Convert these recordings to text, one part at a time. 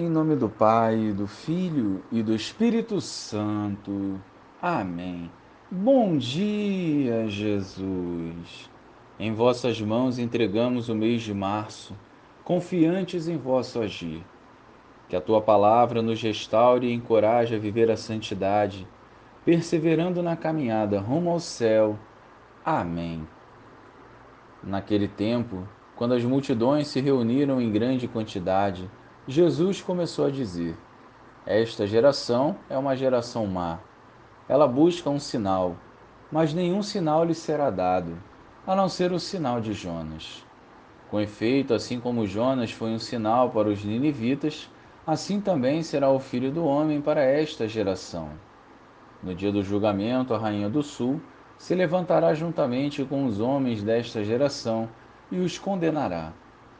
Em nome do Pai, do Filho e do Espírito Santo. Amém. Bom dia, Jesus. Em vossas mãos entregamos o mês de março, confiantes em vosso agir. Que a tua palavra nos restaure e encoraje a viver a santidade, perseverando na caminhada rumo ao céu. Amém. Naquele tempo, quando as multidões se reuniram em grande quantidade, Jesus começou a dizer: Esta geração é uma geração má. Ela busca um sinal, mas nenhum sinal lhe será dado, a não ser o sinal de Jonas. Com efeito, assim como Jonas foi um sinal para os ninivitas, assim também será o filho do homem para esta geração. No dia do julgamento, a rainha do sul se levantará juntamente com os homens desta geração e os condenará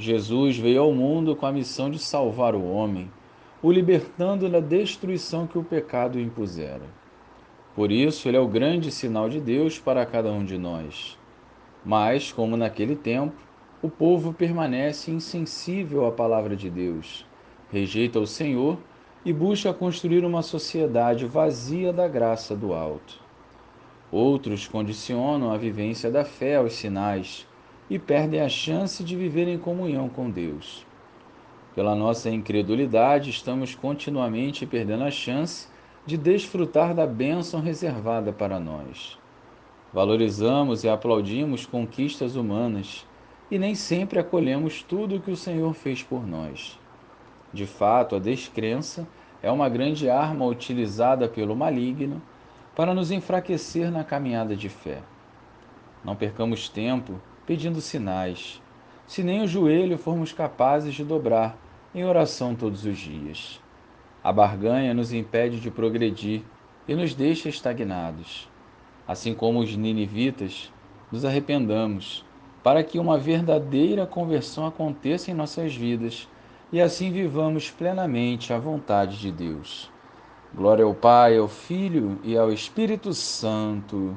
Jesus veio ao mundo com a missão de salvar o homem, o libertando da destruição que o pecado impusera. Por isso, ele é o grande sinal de Deus para cada um de nós. Mas, como naquele tempo, o povo permanece insensível à palavra de Deus, rejeita o Senhor e busca construir uma sociedade vazia da graça do alto. Outros condicionam a vivência da fé aos sinais e perdem a chance de viver em comunhão com Deus. Pela nossa incredulidade, estamos continuamente perdendo a chance de desfrutar da bênção reservada para nós. Valorizamos e aplaudimos conquistas humanas e nem sempre acolhemos tudo o que o Senhor fez por nós. De fato, a descrença é uma grande arma utilizada pelo maligno para nos enfraquecer na caminhada de fé. Não percamos tempo pedindo sinais, se nem o joelho formos capazes de dobrar em oração todos os dias. A barganha nos impede de progredir e nos deixa estagnados. Assim como os ninivitas, nos arrependamos, para que uma verdadeira conversão aconteça em nossas vidas e assim vivamos plenamente a vontade de Deus. Glória ao Pai, ao Filho e ao Espírito Santo